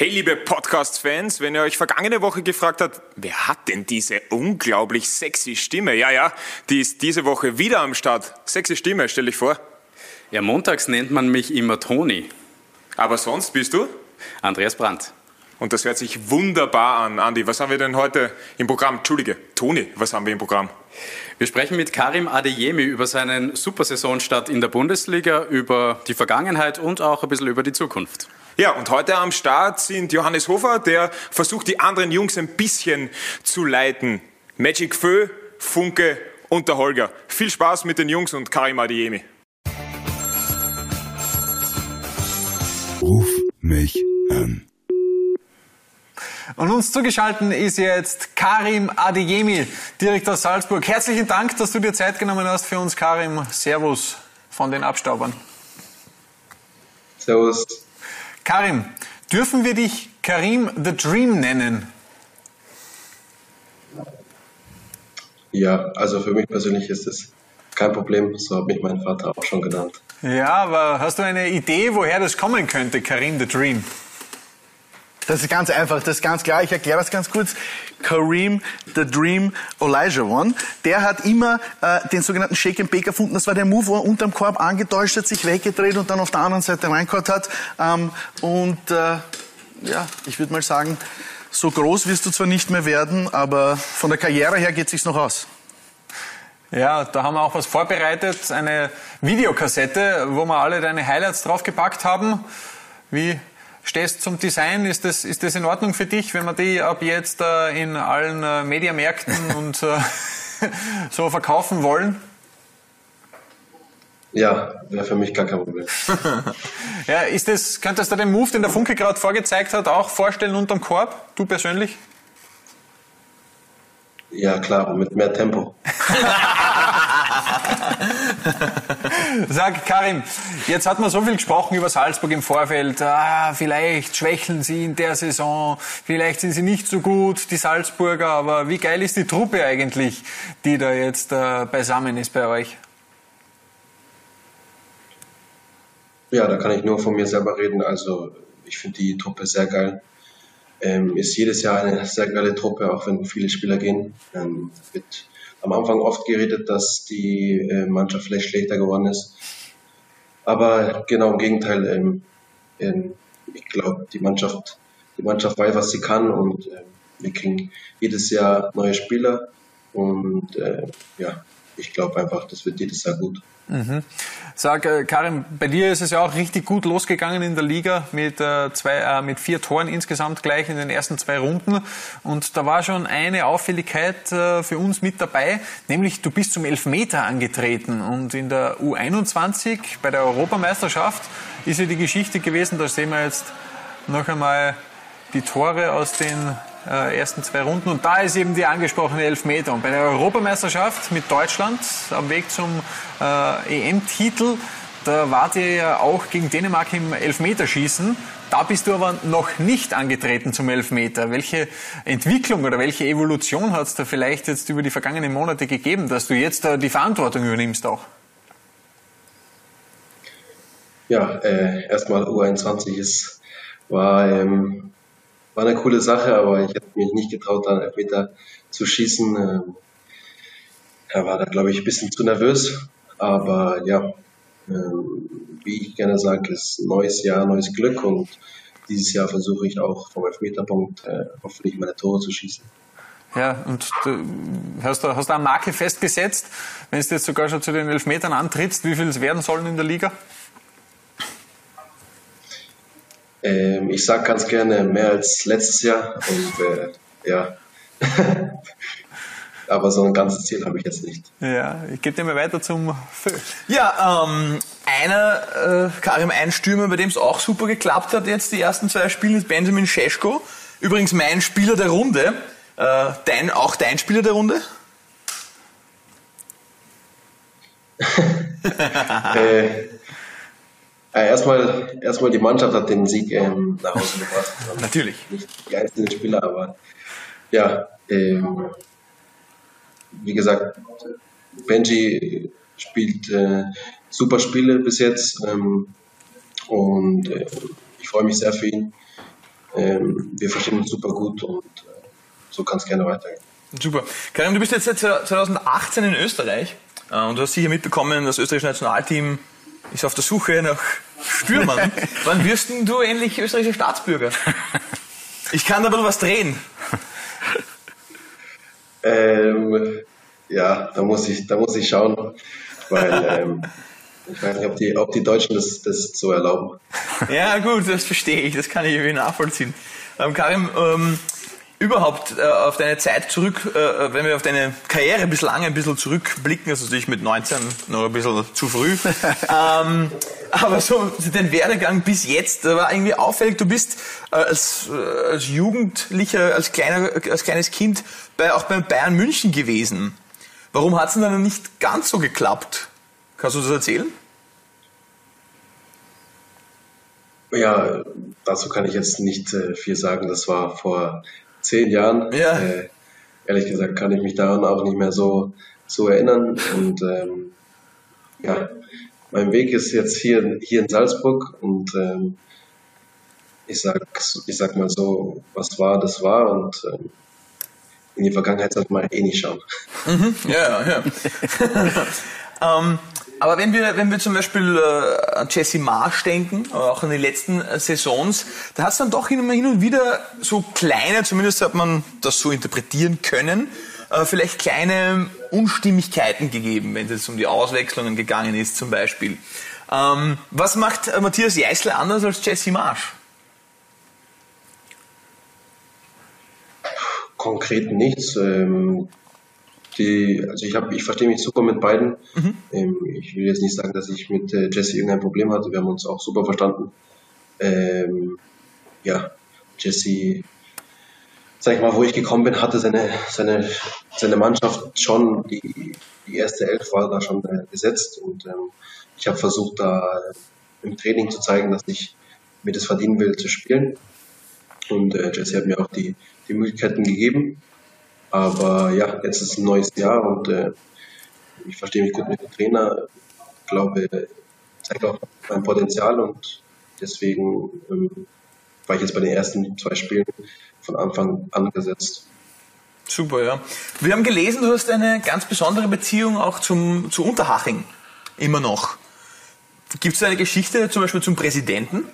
Hey liebe Podcast-Fans, wenn ihr euch vergangene Woche gefragt habt, wer hat denn diese unglaublich sexy Stimme? Ja, ja, die ist diese Woche wieder am Start. Sexy Stimme, stell dich vor. Ja, montags nennt man mich immer Toni. Aber sonst bist du? Andreas Brandt. Und das hört sich wunderbar an. Andi, was haben wir denn heute im Programm? Entschuldige, Toni, was haben wir im Programm? Wir sprechen mit Karim Adeyemi über seinen Supersaisonstart in der Bundesliga, über die Vergangenheit und auch ein bisschen über die Zukunft. Ja, und heute am Start sind Johannes Hofer, der versucht, die anderen Jungs ein bisschen zu leiten. Magic Fö, Funke und der Holger. Viel Spaß mit den Jungs und Karim Adiemi. Ruf mich an. Und uns zugeschaltet ist jetzt Karim Adeyemi, direkt aus Salzburg. Herzlichen Dank, dass du dir Zeit genommen hast für uns, Karim. Servus von den Abstaubern. Servus. Karim, dürfen wir dich Karim the Dream nennen? Ja, also für mich persönlich ist es kein Problem. So hat mich mein Vater auch schon genannt. Ja, aber hast du eine Idee, woher das kommen könnte, Karim the Dream? Das ist ganz einfach, das ist ganz klar. Ich erkläre das ganz kurz. Kareem the Dream Elijah One, der hat immer äh, den sogenannten Shake and Bake erfunden. Das war der Move, wo er unterm Korb angetäuscht hat, sich weggedreht und dann auf der anderen Seite reingehauen hat. Ähm, und äh, ja, ich würde mal sagen, so groß wirst du zwar nicht mehr werden, aber von der Karriere her geht es sich noch aus. Ja, da haben wir auch was vorbereitet, eine Videokassette, wo wir alle deine Highlights draufgepackt haben. Wie stehst zum Design? Ist das, ist das in Ordnung für dich, wenn wir die ab jetzt äh, in allen äh, Mediamärkten und äh, so verkaufen wollen? Ja, wäre für mich gar kein Problem. ja, ist das, könntest du den Move, den der Funke gerade vorgezeigt hat, auch vorstellen unterm Korb? Du persönlich? Ja, klar, mit mehr Tempo. Sag Karim, jetzt hat man so viel gesprochen über Salzburg im Vorfeld. Ah, vielleicht schwächeln sie in der Saison, vielleicht sind sie nicht so gut, die Salzburger, aber wie geil ist die Truppe eigentlich, die da jetzt äh, beisammen ist bei euch? Ja, da kann ich nur von mir selber reden. Also ich finde die Truppe sehr geil. Ähm, ist jedes Jahr eine sehr geile Truppe, auch wenn viele Spieler gehen. Ähm, wird am Anfang oft geredet, dass die äh, Mannschaft vielleicht schlechter geworden ist. Aber genau im Gegenteil, ähm, ähm, ich glaube, die Mannschaft, die Mannschaft weiß, was sie kann und äh, wir kriegen jedes Jahr neue Spieler und äh, ja, ich glaube einfach, das wird jedes Jahr gut. Mhm. Sag, äh, Karim, bei dir ist es ja auch richtig gut losgegangen in der Liga mit, äh, zwei, äh, mit vier Toren insgesamt gleich in den ersten zwei Runden. Und da war schon eine Auffälligkeit äh, für uns mit dabei, nämlich du bist zum Elfmeter angetreten. Und in der U21 bei der Europameisterschaft ist ja die Geschichte gewesen, da sehen wir jetzt noch einmal die Tore aus den äh, ersten zwei Runden. Und da ist eben die angesprochene Elfmeter. Und bei der Europameisterschaft mit Deutschland am Weg zum äh, EM-Titel, da wart ihr ja auch gegen Dänemark im Elfmeterschießen. Da bist du aber noch nicht angetreten zum Elfmeter. Welche Entwicklung oder welche Evolution hat es da vielleicht jetzt über die vergangenen Monate gegeben, dass du jetzt äh, die Verantwortung übernimmst auch? Ja, äh, erstmal U21 ist, war ähm, war eine coole Sache, aber ich habe mich nicht getraut, dann Elfmeter zu schießen. Ähm, er war da, glaube ich, ein bisschen zu nervös. Aber ja, ähm, wie ich gerne sage, ist neues Jahr, neues Glück und dieses Jahr versuche ich auch vom Elfmeterpunkt äh, hoffentlich meine Tore zu schießen. Ja, und du hast hast du eine Marke festgesetzt, wenn du jetzt sogar schon zu den Elfmetern antrittst, wie viel es werden sollen in der Liga? Ähm, ich sage ganz gerne mehr als letztes Jahr und äh, ja. Aber so ein ganzes Ziel habe ich jetzt nicht. Ja, ich gebe dir mal weiter zum Föh. Ja, ähm, einer, äh, Karim, ein Stürmer, bei dem es auch super geklappt hat, jetzt die ersten zwei Spiele, ist Benjamin Scheschko. Übrigens mein Spieler der Runde. Äh, dein, auch dein Spieler der Runde? äh, ja, erstmal, erstmal die Mannschaft hat den Sieg ähm, nach Hause gebracht. Natürlich. Nicht die einzelnen Spieler, aber ja, ähm, wie gesagt, Benji spielt äh, super Spiele bis jetzt ähm, und äh, ich freue mich sehr für ihn. ähm, wir verstehen uns super gut und äh, so kann es gerne weitergehen. Super. Karim, du bist jetzt seit 2018 in Österreich äh, und du hast sicher mitbekommen, das österreichische Nationalteam ist auf der Suche nach Stürmern. Wann wirst denn du endlich österreichischer Staatsbürger? Ich kann da ein bisschen was drehen. Ähm, ja, da muss ich, da muss ich schauen, weil ähm, ich weiß nicht, ob die, ob die Deutschen das, das so erlauben. Ja, gut, das verstehe ich, das kann ich irgendwie nachvollziehen. Ähm, Karim, ähm, überhaupt äh, auf deine Zeit zurück, äh, wenn wir auf deine Karriere bislang ein bisschen zurückblicken, also natürlich mit 19 noch ein bisschen zu früh, ähm, aber so den Werdegang bis jetzt da war irgendwie auffällig, du bist äh, als, äh, als Jugendlicher, als, kleiner, als kleines Kind bei, auch beim Bayern München gewesen. Warum hat es denn dann nicht ganz so geklappt? Kannst du das erzählen? Ja, dazu kann ich jetzt nicht äh, viel sagen. Das war vor zehn Jahren. Ja. Äh, ehrlich gesagt kann ich mich daran auch nicht mehr so, so erinnern. Und ähm, ja, mein Weg ist jetzt hier, hier in Salzburg und ähm, ich sag, ich sag mal so, was war, das war und ähm, in die Vergangenheit sollte man eh nicht schauen. Mhm, ja, ja. ähm, aber wenn wir, wenn wir zum Beispiel äh, an Jesse Marsch denken, aber auch an die letzten äh, Saisons, da hat es dann doch hin, hin und wieder so kleine, zumindest hat man das so interpretieren können, äh, vielleicht kleine Unstimmigkeiten gegeben, wenn es jetzt um die Auswechslungen gegangen ist zum Beispiel. Ähm, was macht äh, Matthias Jeißler anders als Jesse Marsch? Konkret nichts. Ähm, die, also ich habe, ich verstehe mich super mit beiden. Mhm. Ähm, ich will jetzt nicht sagen, dass ich mit äh, Jesse irgendein Problem hatte. Wir haben uns auch super verstanden. Ähm, ja, Jesse, sag ich mal, wo ich gekommen bin, hatte seine, seine, seine Mannschaft schon, die, die erste Elf war da schon äh, gesetzt und ähm, ich habe versucht, da im Training zu zeigen, dass ich mir das verdienen will, zu spielen. Und äh, Jesse hat mir auch die, die Möglichkeiten gegeben. Aber ja, jetzt ist ein neues Jahr und äh, ich verstehe mich gut mit dem Trainer. Ich glaube, zeigt auch mein Potenzial und deswegen ähm, war ich jetzt bei den ersten zwei Spielen von Anfang an gesetzt. Super, ja. Wir haben gelesen, du hast eine ganz besondere Beziehung auch zum, zu Unterhaching. Immer noch. Gibt es eine Geschichte zum Beispiel zum Präsidenten?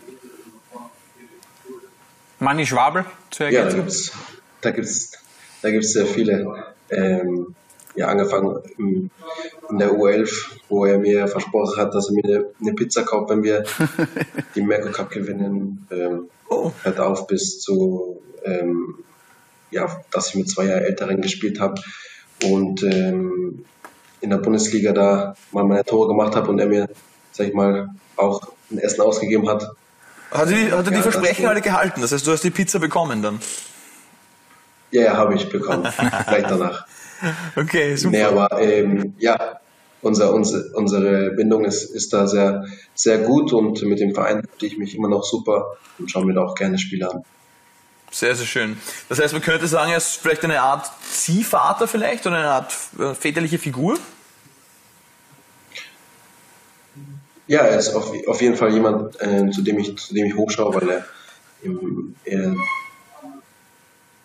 Manni Schwabel zu Ja, da ergänzen? gibt's, da gibt's, da gibt's sehr viele. Ähm, ja, angefangen in, in der U11, wo er mir versprochen hat, dass er mir eine, eine Pizza kauft, wenn wir den Merco Cup gewinnen. Ähm, Oh. Hört auf bis zu, ähm, ja, dass ich mit zwei Jahren Älteren gespielt habe und ähm, in der Bundesliga da mal meine Tore gemacht habe und er mir, sag ich mal, auch ein Essen ausgegeben hat. Hat, die, hat er die Ja, Versprechen alle gehalten? Das heißt, du hast die Pizza bekommen dann? Ja, ja, habe ich bekommen. Gleich danach. Okay, super. Nee, aber ähm, ja, unser, unsere, unsere Bindung ist, ist da sehr, sehr gut und mit dem Verein fühle ich mich immer noch super und schaue mir da auch gerne Spiele an. Sehr, sehr schön. Das heißt, man könnte sagen, er ist vielleicht eine Art Ziehvater vielleicht oder eine Art äh, väterliche Figur? Ja, er ist auf, auf jeden Fall jemand, äh, zu, dem ich, zu dem ich hochschaue, weil er, er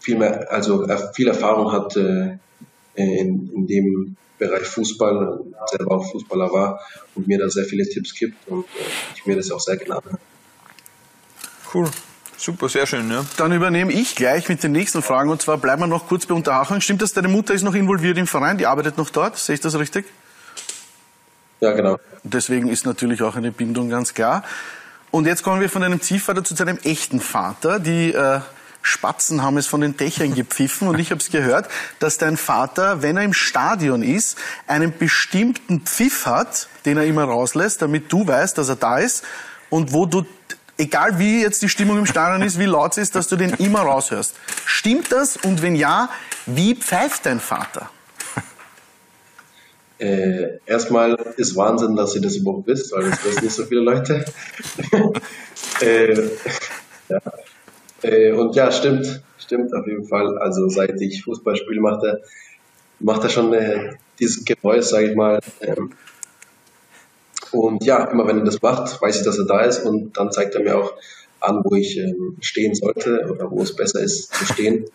viel mehr, also er viel Erfahrung hat äh, in, in dem Bereich Fußball, selber auch Fußballer war und mir da sehr viele Tipps gibt und äh, ich mir das auch sehr gerne anhöre. Cool. Super, sehr schön, ja. Dann übernehme ich gleich mit den nächsten Fragen und zwar bleiben wir noch kurz bei Unterhaching. Stimmt das, deine Mutter ist noch involviert im Verein, die arbeitet noch dort? Sehe ich das richtig? Ja, genau. Deswegen ist natürlich auch eine Bindung ganz klar. Und jetzt kommen wir von deinem Ziehvater zu deinem echten Vater. Die äh, Spatzen haben es von den Dächern gepfiffen und ich habe es gehört, dass dein Vater, wenn er im Stadion ist, einen bestimmten Pfiff hat, den er immer rauslässt, damit du weißt, dass er da ist und wo du, egal wie jetzt die Stimmung im Stadion ist, wie laut sie ist, dass du den immer raushörst. Stimmt das? Und wenn ja, wie pfeift dein Vater? Äh, erstmal ist Wahnsinn, dass ihr das überhaupt wisst, weil das wissen nicht so viele Leute. äh, ja. Äh, und ja, stimmt, stimmt auf jeden Fall. Also seit ich Fußball spiele, macht er, macht er schon äh, dieses Geräusch, sage ich mal. Ähm, und ja, immer wenn er das macht, weiß ich, dass er da ist und dann zeigt er mir auch an, wo ich ähm, stehen sollte oder wo es besser ist zu stehen.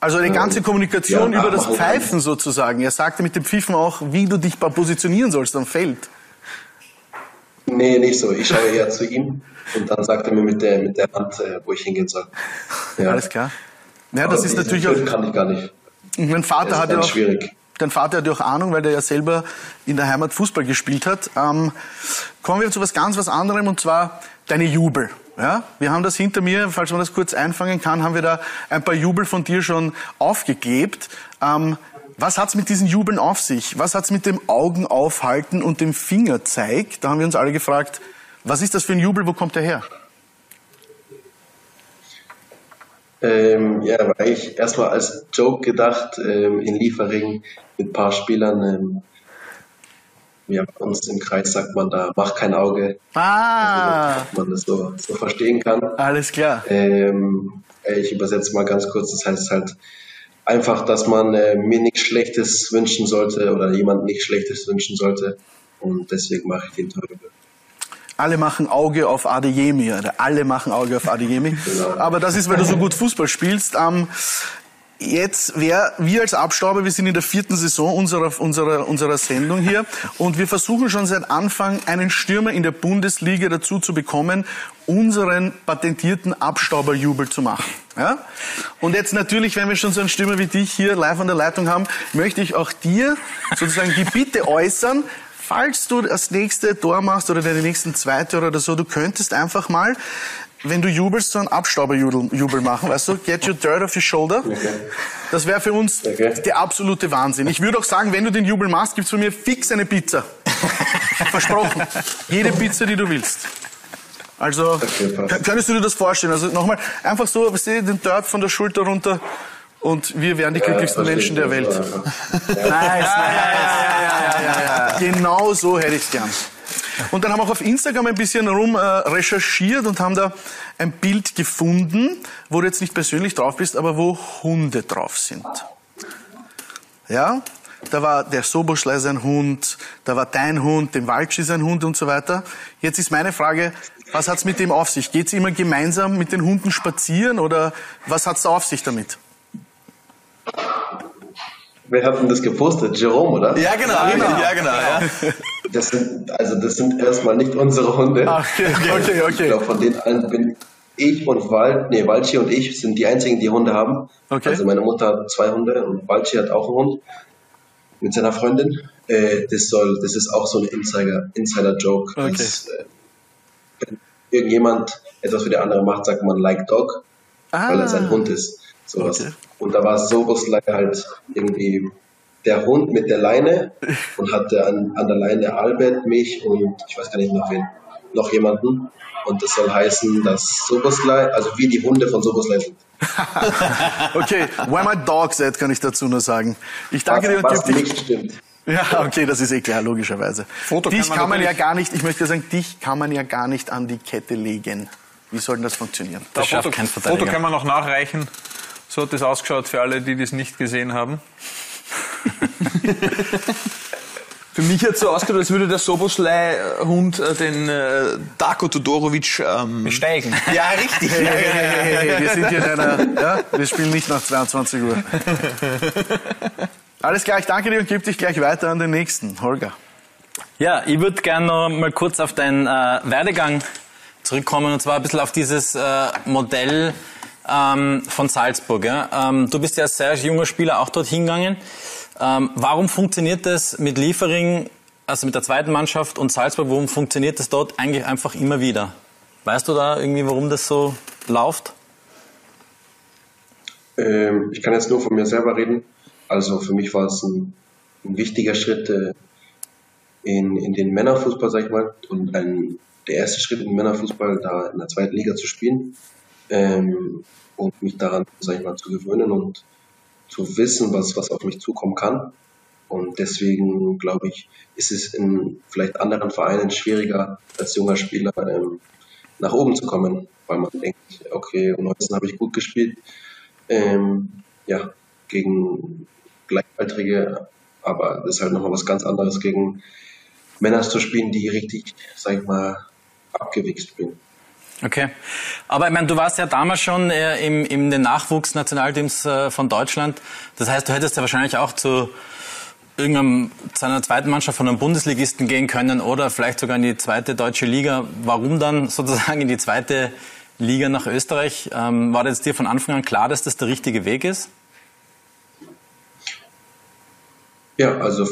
Also eine ganze Ähm, Kommunikation ja, über das. Pfeifen sozusagen. Er sagte mit dem Pfiffen auch, wie du dich positionieren sollst am Feld. Nee, nicht so. Ich schaue eher zu ihm und dann sagt er mir mit der, mit der Hand, äh, wo ich hingehen soll. Ja. Alles klar. Ja, Aber das ist diesen natürlich auch, kann ich gar nicht. mein Vater ist hat ja auch, schwierig. dein Vater hat ja auch Ahnung, weil der ja selber in der Heimat Fußball gespielt hat. Ähm, kommen wir zu was ganz was anderem und zwar deine Jubel. Ja, wir haben das hinter mir, falls man das kurz einfangen kann, haben wir da ein paar Jubel von dir schon aufgeklebt. Ähm, was hat's mit diesen Jubeln auf sich? Was hat's mit dem Augen aufhalten und dem Fingerzeig? Da haben wir uns alle gefragt, was ist das für ein Jubel, wo kommt der her? Ähm, ja, war ich erstmal als Joke gedacht, ähm, in Liefering mit ein paar Spielern. Ähm, ja, bei uns im Kreis sagt man da, mach kein Auge, Ah, ob man das so, so verstehen kann. alles klar. Ähm, äh, ich übersetze mal ganz kurz, das heißt halt einfach, dass man äh, mir nichts Schlechtes wünschen sollte oder jemand nichts Schlechtes wünschen sollte. Und deswegen mache ich den Teufel. Alle machen Auge auf Adeyemi, oder alle machen Auge auf Adeyemi. Aber das ist, weil du so gut Fußball spielst. Ähm, jetzt wäre, wir als Abstauber, wir sind in der vierten Saison unserer, unserer, unserer Sendung hier und wir versuchen schon seit Anfang einen Stürmer in der Bundesliga dazu zu bekommen, unseren patentierten Abstauberjubel zu machen. Ja? Und jetzt natürlich, wenn wir schon so einen Stürmer wie dich hier live an der Leitung haben, möchte ich auch dir sozusagen die Bitte äußern, falls du das nächste Tor machst oder deine nächsten zwei Tore oder so, du könntest einfach mal, wenn du jubelst, so einen Abstauberjubel Jubel machen, weißt du? Get your dirt off your shoulder. Das wäre für uns Okay. der absolute Wahnsinn. Ich würde auch sagen, wenn du den Jubel machst, gibt's von mir fix eine Pizza. Versprochen. Jede Pizza, die du willst. Also, Okay, könntest du dir das vorstellen? Also nochmal, einfach so, den Dirt von der Schulter runter und wir wären die glücklichsten Menschen der Welt. Nice, nice. Genau so hätte ich es gern. Und dann haben wir auch auf Instagram ein bisschen rum äh, recherchiert und haben da ein Bild gefunden, wo du jetzt nicht persönlich drauf bist, aber wo Hunde drauf sind. Ja, da war der Soboschlei sein Hund, da war dein Hund, dem Waldschi sein Hund und so weiter. Jetzt ist meine Frage, was hat's mit dem auf sich? Geht's immer gemeinsam mit den Hunden spazieren oder was hat's da auf sich damit? Wer hat denn das gepostet? Jerome, oder? Ja, genau, richtig, ja, genau. Ja. Das sind, also das sind erstmal nicht unsere Hunde. Okay, okay, Ich okay. glaube, von den allen bin ich und Wald, nee, Walchi und ich sind die einzigen, die Hunde haben. Okay. Also meine Mutter hat zwei Hunde und Walchi hat auch einen Hund mit seiner Freundin. Äh, das soll, das ist auch so ein Insider, Insider-Joke. Okay. dass, äh, Wenn irgendjemand etwas für die andere macht, sagt man like dog, weil er sein Hund ist. Sowas. Ah. Okay. Und da war Soboslai halt irgendwie der Hund mit der Leine und hatte an, an der Leine Albert, mich und ich weiß gar nicht noch wen, noch jemanden. Und das soll heißen, dass Soboslai, also wie die Hunde von Soboslai sind. Okay, where my dog's at, kann ich dazu nur sagen. Ich danke dir und was dich nicht stimmt. Ja, okay, das ist eh klar, logischerweise. Foto dich kann man kann man ja gar nicht, ich möchte sagen, dich kann man ja gar nicht an die Kette legen. Wie soll denn das funktionieren? Das schafft Foto, kein Foto kann man noch nachreichen. So hat es ausgeschaut für alle, die das nicht gesehen haben. Für mich hat so ausgeschaut, als würde der Soboslei-Hund äh, den äh, Darko Todorovic ähm, Steigen. Ja, richtig. Hey, hey, hey, hey, hey, wir sind hier in einer, ja, wir spielen nicht nach 22 Uhr. Alles klar, ich danke dir und gebe dich gleich weiter an den nächsten. Holger. Ja, ich würde gerne noch mal kurz auf deinen äh, Werdegang zurückkommen und zwar ein bisschen auf dieses äh, Modell ähm, von Salzburg. Ja? Ähm, du bist ja als sehr junger Spieler auch dort hingegangen. Ähm, warum funktioniert das mit Liefering, also mit der zweiten Mannschaft und Salzburg, warum funktioniert das dort eigentlich einfach immer wieder? Weißt du da irgendwie, warum das so läuft? Ähm, ich kann jetzt nur von mir selber reden. Also für mich war es ein, ein wichtiger Schritt äh, in, in den Männerfußball, sag ich mal, und ein, der erste Schritt in den Männerfußball, da in der zweiten Liga zu spielen ähm, und mich daran, sag ich mal, zu gewöhnen und zu wissen, was, was auf mich zukommen kann. Und deswegen glaube ich, ist es in vielleicht anderen Vereinen schwieriger, als junger Spieler ähm, nach oben zu kommen, weil man denkt, okay, um 19 habe ich gut gespielt, ähm, ja, gegen Gleichaltrige, aber das ist halt nochmal was ganz anderes, gegen Männer zu spielen, die richtig, sag ich mal, abgewichst spielen. Okay. Aber ich meine, du warst ja damals schon äh, im, im den Nachwuchsnationalteams äh, von Deutschland. Das heißt, du hättest ja wahrscheinlich auch zu irgendeinem, zu einer zweiten Mannschaft von einem Bundesligisten gehen können oder vielleicht sogar in die zweite deutsche Liga. Warum dann sozusagen in die zweite Liga nach Österreich? Ähm, war das dir von Anfang an klar, dass das der richtige Weg ist? Ja, also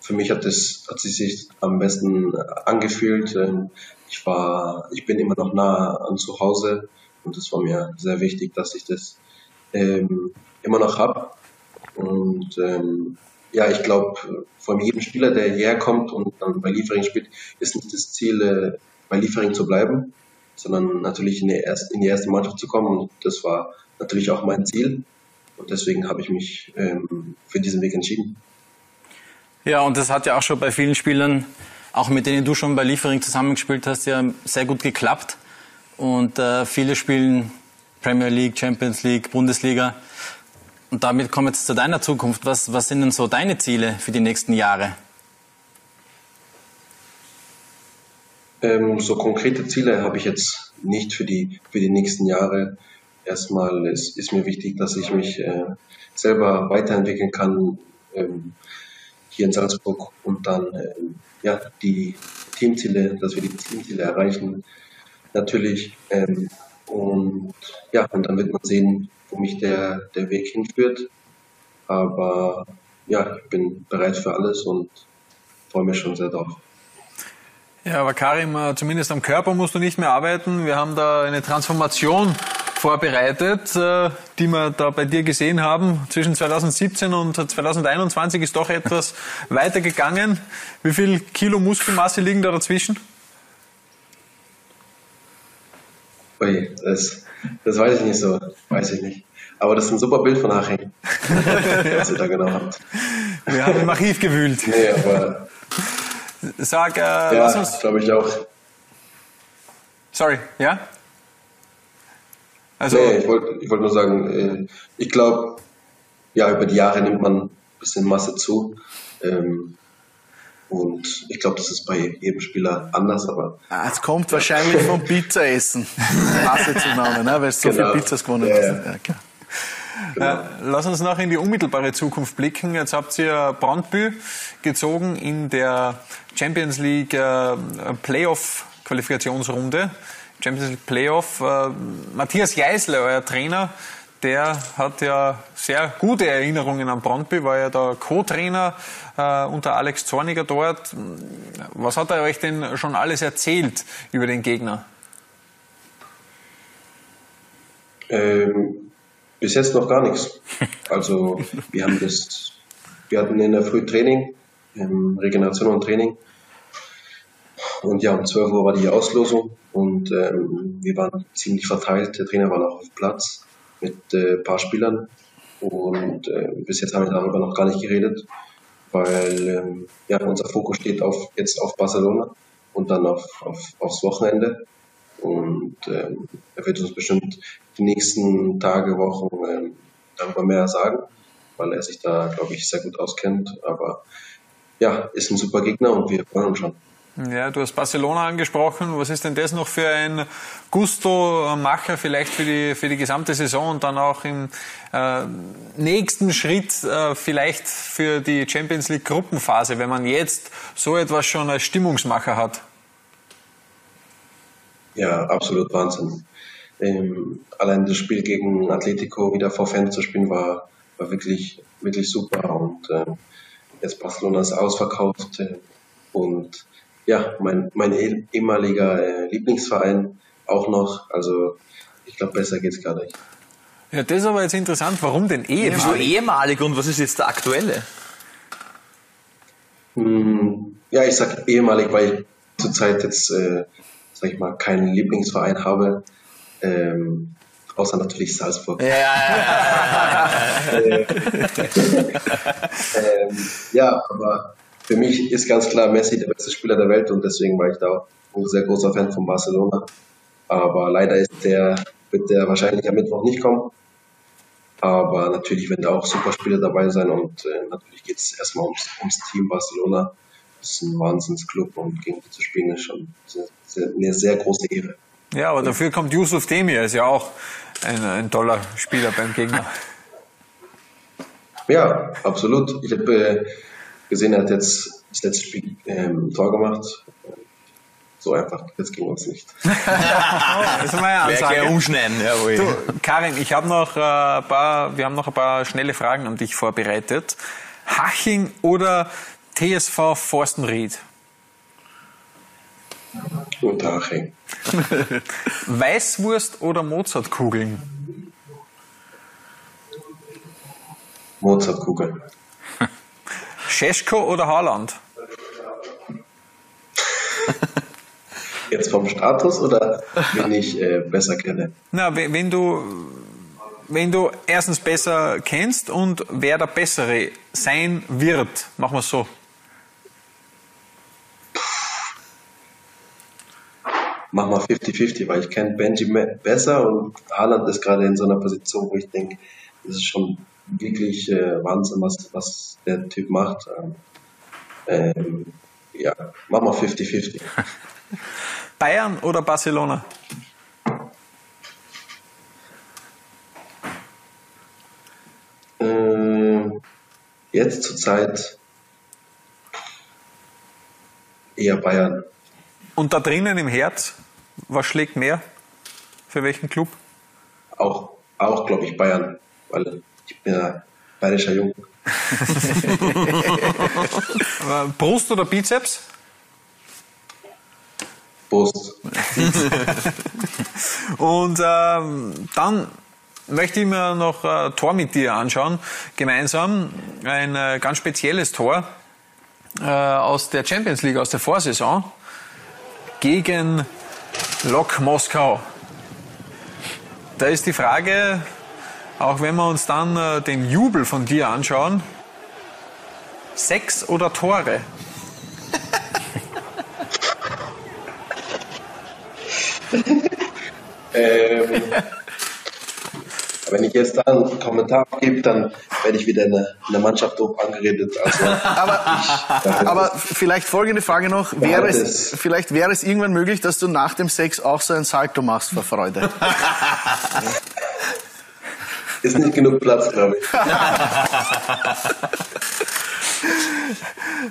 für mich hat es hat sich am besten angefühlt. Ich war, ich bin immer noch nah an zu Hause und es war mir sehr wichtig, dass ich das ähm, immer noch habe. Und ähm, ja, ich glaube, von jedem Spieler, der hierher kommt und dann bei Liefering spielt, ist nicht das Ziel, äh, bei Liefering zu bleiben, sondern natürlich in die, erste, in die erste Mannschaft zu kommen. Und das war natürlich auch mein Ziel. Und deswegen habe ich mich ähm, für diesen Weg entschieden. Ja, und das hat ja auch schon bei vielen Spielern auch mit denen du schon bei Liefering zusammengespielt hast, ja sehr gut geklappt. Und äh, viele spielen Premier League, Champions League, Bundesliga. Und damit kommen wir jetzt zu deiner Zukunft. Was, was sind denn so deine Ziele für die nächsten Jahre? Ähm, so konkrete Ziele habe ich jetzt nicht für die, für die nächsten Jahre. Erstmal ist, ist mir wichtig, dass ich mich äh, selber weiterentwickeln kann ähm, hier in Salzburg und dann ähm, ja, die Teamziele, dass wir die Teamziele erreichen, natürlich. Ähm, und ja, und dann wird man sehen, wo mich der, der Weg hinführt. Aber ja, ich bin bereit für alles und freue mich schon sehr drauf. Ja, aber Karim, äh, zumindest am Körper musst du nicht mehr arbeiten. Wir haben da eine Transformation vorbereitet, äh, die wir da bei dir gesehen haben. Zwischen 2017 und 2021 ist doch etwas weitergegangen. Wie viel Kilo Muskelmasse liegen da dazwischen? Ui, das, das weiß ich nicht so. Weiß ich nicht. Aber das ist ein super Bild von Achim, was ihr da genau habt. Wir haben im Archiv gewühlt. Nee, aber. Sag, äh, ja, lass uns. glaube ich auch. Sorry, ja? Also, nee, ich wollte ich wollt nur sagen, äh, ich glaube, ja, über die Jahre nimmt man ein bisschen Masse zu. Ähm, und ich glaube, das ist bei jedem Spieler anders, aber. Ah, es kommt wahrscheinlich vom Pizzaessen. Massezunahme, ne? weil du so Genau. viel Pizzas gewonnen Ja, ja. Ja, klar. Äh, lass uns noch in die unmittelbare Zukunft blicken. Jetzt habt ihr Brandbü gezogen in der Champions League äh, Playoff Qualifikationsrunde. Champions League Playoff. Äh, Matthias Geisler, euer Trainer, der hat ja sehr gute Erinnerungen an Brandbü, war ja der Co-Trainer äh, unter Alex Zorniger dort. Was hat er euch denn schon alles erzählt über den Gegner? Ähm, bis jetzt noch gar nichts. Also wir haben das, wir hatten in der Früh Training, ähm, Regeneration und Training. Und ja, um 12 Uhr war die Auslosung und ähm, wir waren ziemlich verteilt. Der Trainer war noch auf Platz mit äh, ein paar Spielern. Und äh, bis jetzt haben wir darüber noch gar nicht geredet, weil ähm, ja, unser Fokus steht auf, jetzt auf Barcelona und dann auf, auf, aufs Wochenende. Und ähm, er wird uns bestimmt die nächsten Tage, Wochen ähm, darüber mehr sagen, weil er sich da, glaube ich, sehr gut auskennt. Aber ja, ist ein super Gegner und wir freuen uns schon. Ja, du hast Barcelona angesprochen. Was ist denn das noch für ein Gusto-Macher vielleicht für die, für die gesamte Saison und dann auch im äh, nächsten Schritt äh, vielleicht für die Champions League Gruppenphase, wenn man jetzt so etwas schon als Stimmungsmacher hat? Ja, absolut Wahnsinn. Ähm, allein das Spiel gegen Atletico wieder vor Fans zu spielen war, war wirklich, wirklich super und äh, jetzt Barcelona ist ausverkauft äh, und ja, mein, mein eh- ehemaliger äh, Lieblingsverein auch noch, also ich glaube, besser geht's gar nicht. Ja, das ist aber jetzt interessant. Warum denn eh? Wieso ehemalig und was ist jetzt der aktuelle? Hm, Ja, ich sag ehemalig, weil ich zurzeit jetzt, äh, sag ich mal, keinen Lieblingsverein habe, ähm, außer natürlich Salzburg. Ja, ja, ähm, ja, aber für mich ist ganz klar Messi der beste Spieler der Welt und deswegen war ich da auch ein sehr großer Fan von Barcelona. Aber leider ist der, wird der wahrscheinlich am Mittwoch nicht kommen. Aber natürlich werden da auch super Spieler dabei sein und äh, natürlich geht es erstmal ums, ums Team Barcelona. Das ist ein Wahnsinnsclub und gegen die zu spielen ist schon eine sehr große Ehre. Ja, aber dafür kommt Yusuf Demir, ist ja auch ein, ein toller Spieler beim Gegner. Ja, absolut. Ich habe äh, gesehen, er hat jetzt das letzte Spiel ähm, Tor gemacht. So einfach, jetzt ging uns nicht. Das ist mal eine Wäre Ansage. umschneiden, jawohl. Du, Karin, ich habe noch äh, ein paar, wir haben noch ein paar schnelle Fragen an dich vorbereitet. Haching oder TSV Forstenried? Unterhaching. Weißwurst oder Mozartkugeln? Mozartkugel. Scheschko oder Haaland? Jetzt vom Status oder wen ich äh, besser kenne? Na, we- wenn du, wenn du erstens besser kennst und wer der Bessere sein wird, machen wir es so. Mach mal 50-50, weil ich kenne Benji besser und Haaland ist gerade in so einer Position, wo ich denke, das ist schon wirklich äh, Wahnsinn, was, was der Typ macht. Ähm, ähm, ja, mach mal 50-50. Bayern oder Barcelona? Ähm, jetzt zur Zeit eher Bayern. Und da drinnen im Herz, was schlägt mehr? Für welchen Club? Auch, auch glaube ich, Bayern, weil ich bin ja bayerischer Jung. Brust oder Bizeps? Prost. Und ähm, dann möchte ich mir noch ein Tor mit dir anschauen, gemeinsam. Ein äh, ganz spezielles Tor äh, aus der Champions League, aus der Vorsaison gegen Lok Moskau. Da ist die Frage, auch wenn wir uns dann äh, den Jubel von dir anschauen, sechs oder Tore? Ähm, wenn ich jetzt da einen Kommentar gebe, dann werde ich wieder in der, in der Mannschaft oben angeredet. Also, Aber, aber vielleicht folgende Frage noch. Wäre es, vielleicht wäre es irgendwann möglich, dass du nach dem Sex auch so ein Salto machst vor Freude. Ist nicht genug Platz, glaube ich.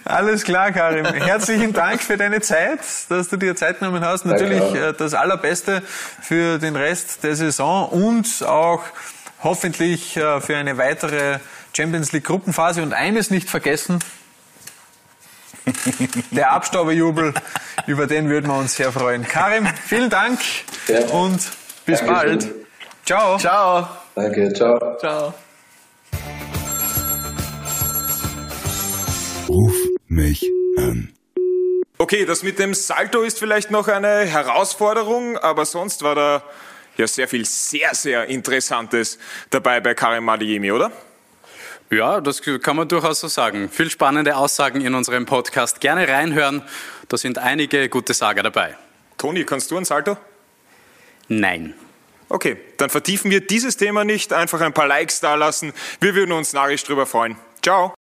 Alles klar, Karim. Herzlichen Dank für deine Zeit, dass du dir Zeit genommen hast. Natürlich äh, das Allerbeste für den Rest der Saison und auch hoffentlich äh, für eine weitere Champions League Gruppenphase. Und eines nicht vergessen. Der Abstauberjubel, über den würden wir uns sehr freuen. Karim, vielen Dank Ja. und bis Dankeschön. bald. Ciao. Ciao. Danke, ciao. Ciao. Ruf mich an. Okay, das mit dem Salto ist vielleicht noch eine Herausforderung, aber sonst war da ja sehr viel sehr, sehr Interessantes dabei bei Karim Adiemi, oder? Ja, das kann man durchaus so sagen. Viel spannende Aussagen in unserem Podcast. Gerne reinhören. Da sind einige gute Sager dabei. Toni, kannst du ein Salto? Nein. Okay, dann vertiefen wir dieses Thema nicht, einfach ein paar Likes da lassen. Wir würden uns narrisch drüber freuen. Ciao.